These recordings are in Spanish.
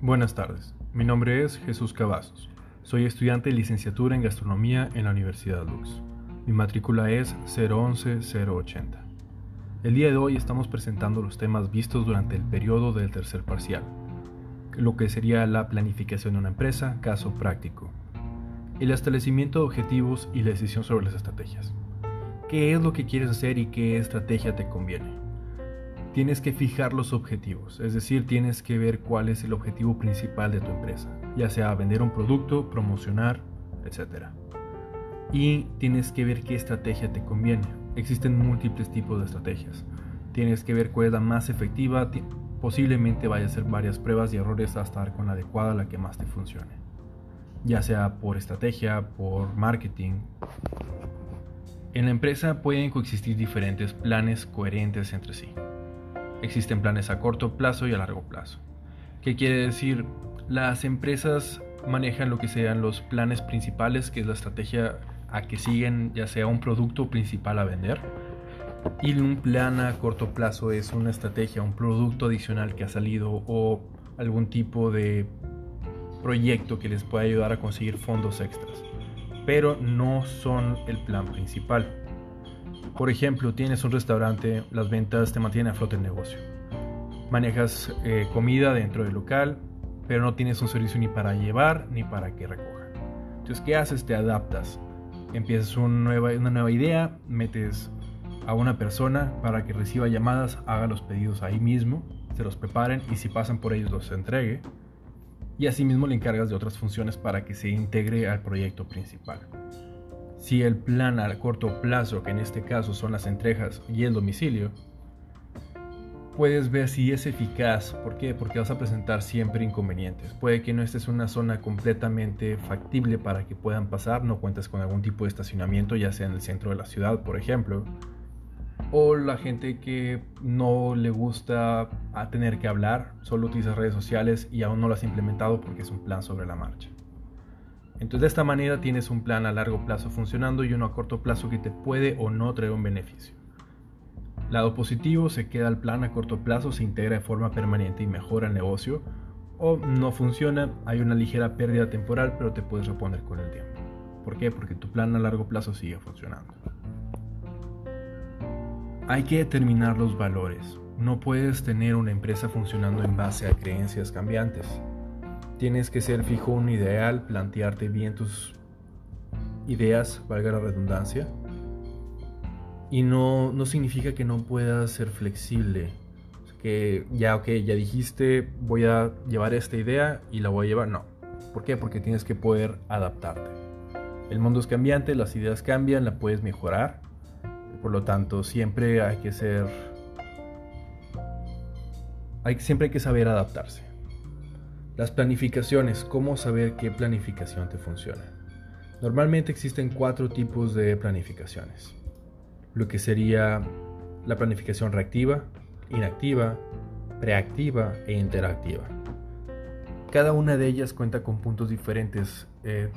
Buenas tardes, mi nombre es Jesús Cavazos. Soy estudiante de licenciatura en gastronomía en la Universidad Lux. Mi matrícula es 011-080. El día de hoy estamos presentando los temas vistos durante el periodo del tercer parcial, lo que sería la planificación de una empresa, caso práctico, el establecimiento de objetivos y la decisión sobre las estrategias. ¿Qué es lo que quieres hacer y qué estrategia te conviene? Tienes que fijar los objetivos, es decir, tienes que ver cuál es el objetivo principal de tu empresa, ya sea vender un producto, promocionar, etc. Y tienes que ver qué estrategia te conviene. Existen múltiples tipos de estrategias. Tienes que ver cuál es la más efectiva, posiblemente vaya a hacer varias pruebas y errores hasta dar con la adecuada, la que más te funcione. Ya sea por estrategia, por marketing. En la empresa pueden coexistir diferentes planes coherentes entre sí. Existen planes a corto plazo y a largo plazo. ¿Qué quiere decir? Las empresas manejan lo que sean los planes principales, que es la estrategia a que siguen ya sea un producto principal a vender. Y un plan a corto plazo es una estrategia, un producto adicional que ha salido o algún tipo de proyecto que les pueda ayudar a conseguir fondos extras. Pero no son el plan principal. Por ejemplo, tienes un restaurante, las ventas te mantienen a flote el negocio. Manejas eh, comida dentro del local, pero no tienes un servicio ni para llevar ni para que recojan. Entonces, ¿qué haces? Te adaptas. Empiezas una nueva, una nueva idea, metes a una persona para que reciba llamadas, haga los pedidos ahí mismo, se los preparen y si pasan por ellos los entregue. Y asimismo le encargas de otras funciones para que se integre al proyecto principal. Si el plan a corto plazo, que en este caso son las entregas y el domicilio, puedes ver si es eficaz. ¿Por qué? Porque vas a presentar siempre inconvenientes. Puede que no estés en una zona completamente factible para que puedan pasar, no cuentes con algún tipo de estacionamiento, ya sea en el centro de la ciudad, por ejemplo. O la gente que no le gusta tener que hablar, solo utiliza redes sociales y aún no lo has implementado porque es un plan sobre la marcha. Entonces de esta manera tienes un plan a largo plazo funcionando y uno a corto plazo que te puede o no traer un beneficio. Lado positivo, se queda el plan a corto plazo, se integra de forma permanente y mejora el negocio. O no funciona, hay una ligera pérdida temporal, pero te puedes reponer con el tiempo. ¿Por qué? Porque tu plan a largo plazo sigue funcionando. Hay que determinar los valores. No puedes tener una empresa funcionando en base a creencias cambiantes. Tienes que ser fijo un ideal, plantearte bien tus ideas, valga la redundancia. Y no, no significa que no puedas ser flexible. Que ya, ok, ya dijiste, voy a llevar esta idea y la voy a llevar. No. ¿Por qué? Porque tienes que poder adaptarte. El mundo es cambiante, las ideas cambian, la puedes mejorar. Por lo tanto, siempre hay que ser... Hay, siempre hay que saber adaptarse. Las planificaciones, ¿cómo saber qué planificación te funciona? Normalmente existen cuatro tipos de planificaciones. Lo que sería la planificación reactiva, inactiva, preactiva e interactiva. Cada una de ellas cuenta con puntos diferentes. Eh,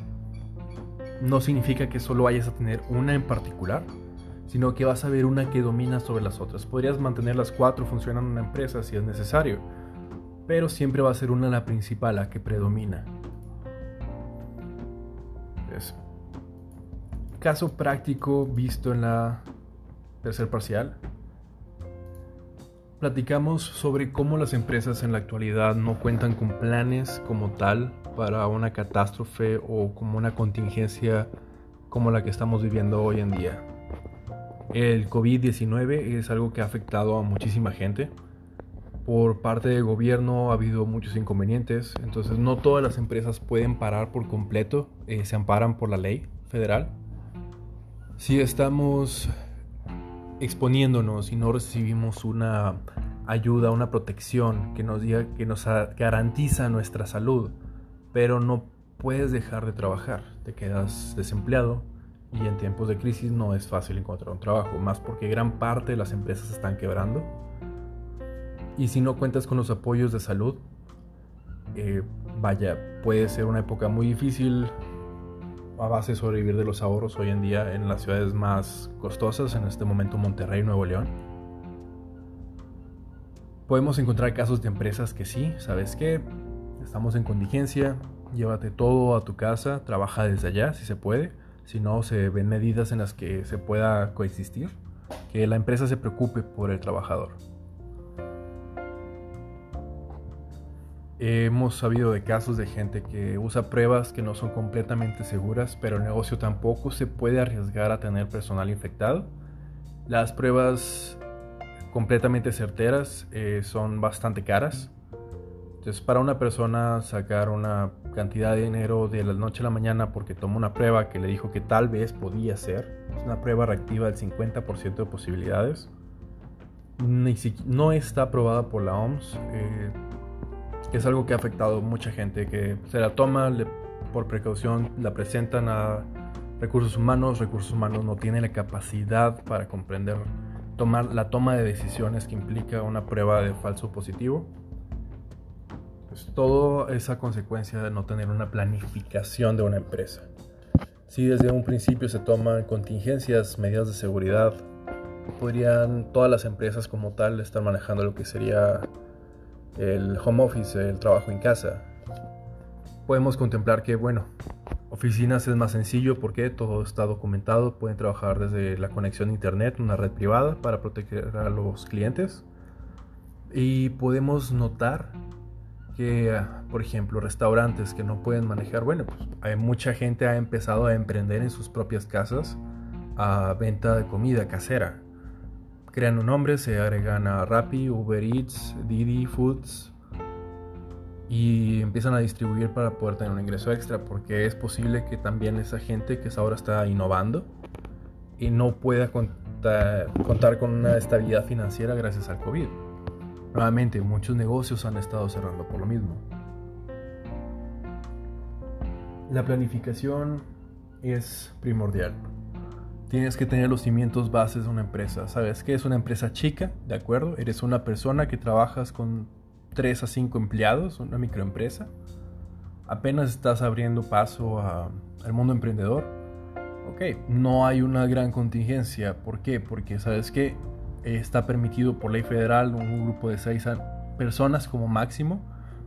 no significa que solo vayas a tener una en particular, sino que vas a ver una que domina sobre las otras. Podrías mantener las cuatro funcionando en una empresa si es necesario, pero siempre va a ser una la principal, la que predomina. caso práctico visto en la tercer parcial. Platicamos sobre cómo las empresas en la actualidad no cuentan con planes como tal para una catástrofe o como una contingencia como la que estamos viviendo hoy en día. El COVID-19 es algo que ha afectado a muchísima gente por parte del gobierno ha habido muchos inconvenientes, entonces no todas las empresas pueden parar por completo, eh, se amparan por la ley federal. Si estamos exponiéndonos y no recibimos una ayuda, una protección que nos diga que nos garantiza nuestra salud, pero no puedes dejar de trabajar, te quedas desempleado y en tiempos de crisis no es fácil encontrar un trabajo, más porque gran parte de las empresas están quebrando y si no cuentas con los apoyos de salud, eh, vaya, puede ser una época muy difícil a base de sobrevivir de los ahorros hoy en día en las ciudades más costosas, en este momento Monterrey, Nuevo León. Podemos encontrar casos de empresas que sí, ¿sabes qué? estamos en contingencia, llévate todo a tu casa, trabaja desde allá si se puede, si no se ven medidas en las que se pueda coexistir, que la empresa se preocupe por el trabajador. Hemos sabido de casos de gente que usa pruebas que no son completamente seguras, pero el negocio tampoco se puede arriesgar a tener personal infectado. Las pruebas completamente certeras eh, son bastante caras. Entonces, para una persona sacar una cantidad de dinero de la noche a la mañana porque tomó una prueba que le dijo que tal vez podía ser, es una prueba reactiva del 50% de posibilidades, no está aprobada por la OMS. Eh, es algo que ha afectado a mucha gente que se la toma por precaución, la presentan a recursos humanos, recursos humanos no tienen la capacidad para comprender tomar la toma de decisiones que implica una prueba de falso positivo. Pues todo esa consecuencia de no tener una planificación de una empresa. Si desde un principio se toman contingencias, medidas de seguridad, podrían todas las empresas como tal estar manejando lo que sería el home office, el trabajo en casa. Podemos contemplar que, bueno, oficinas es más sencillo porque todo está documentado, pueden trabajar desde la conexión a internet, una red privada para proteger a los clientes. Y podemos notar que, por ejemplo, restaurantes que no pueden manejar, bueno, pues hay mucha gente ha empezado a emprender en sus propias casas a venta de comida casera crean un nombre, se agregan a Rappi, Uber Eats, Didi Foods y empiezan a distribuir para poder tener un ingreso extra porque es posible que también esa gente que ahora está innovando y no pueda contar, contar con una estabilidad financiera gracias al COVID. Nuevamente, muchos negocios han estado cerrando por lo mismo. La planificación es primordial tienes que tener los cimientos bases de una empresa. ¿Sabes qué es una empresa chica? ¿De acuerdo? Eres una persona que trabajas con 3 a 5 empleados, una microempresa. Apenas estás abriendo paso al mundo emprendedor. Ok, no hay una gran contingencia. ¿Por qué? Porque sabes que está permitido por ley federal un grupo de 6 personas como máximo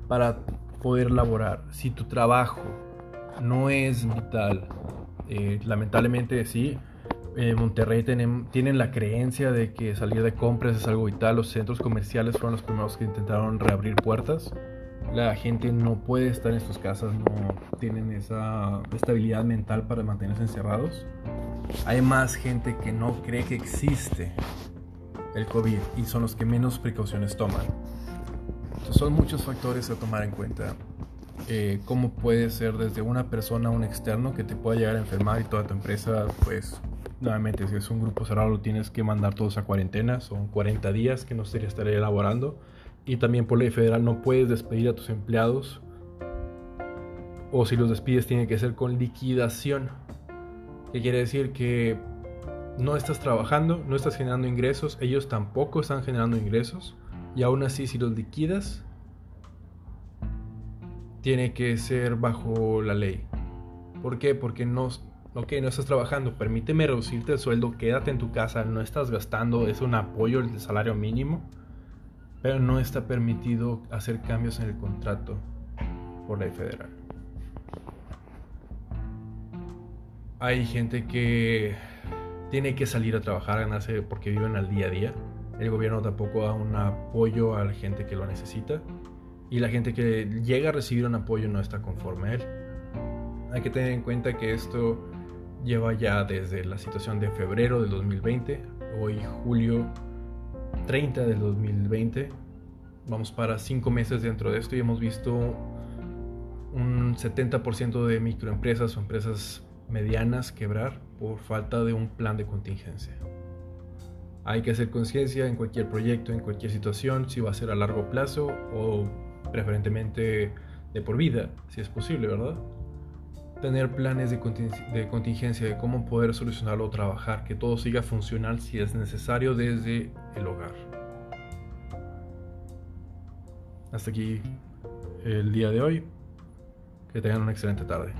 para poder laborar. Si tu trabajo no es vital, eh, lamentablemente sí, en Monterrey tienen, tienen, la creencia de que salir de compras es algo vital. Los centros comerciales fueron los primeros que intentaron reabrir puertas. La gente no puede estar en sus casas, no tienen esa estabilidad mental para mantenerse encerrados. Hay más gente que no cree que existe el COVID y son los que menos precauciones toman. son muchos factores a tomar en cuenta. Eh, cómo puede ser desde una persona a un externo que te pueda llegar a enfermar y toda tu empresa pues Nuevamente, si es un grupo cerrado, lo tienes que mandar todos a cuarentena. Son 40 días que no sería estar elaborando. Y también por ley federal no puedes despedir a tus empleados. O si los despides, tiene que ser con liquidación. Que quiere decir que no estás trabajando, no estás generando ingresos. Ellos tampoco están generando ingresos. Y aún así, si los liquidas, tiene que ser bajo la ley. ¿Por qué? Porque no ok, no estás trabajando, permíteme reducirte el sueldo, quédate en tu casa, no estás gastando, es un apoyo el salario mínimo, pero no está permitido hacer cambios en el contrato por ley federal. Hay gente que tiene que salir a trabajar, ganarse porque viven al día a día. El gobierno tampoco da un apoyo a la gente que lo necesita. Y la gente que llega a recibir un apoyo no está conforme a él. Hay que tener en cuenta que esto lleva ya desde la situación de febrero del 2020, hoy julio 30 del 2020. Vamos para cinco meses dentro de esto y hemos visto un 70% de microempresas o empresas medianas quebrar por falta de un plan de contingencia. Hay que hacer conciencia en cualquier proyecto, en cualquier situación, si va a ser a largo plazo o preferentemente de por vida, si es posible, ¿verdad? Tener planes de, contingencia de cómo poder solucionarlo trabajar, que todo siga funcional si es necesario desde el hogar. Hasta aquí el día de hoy. Que tengan una excelente tarde.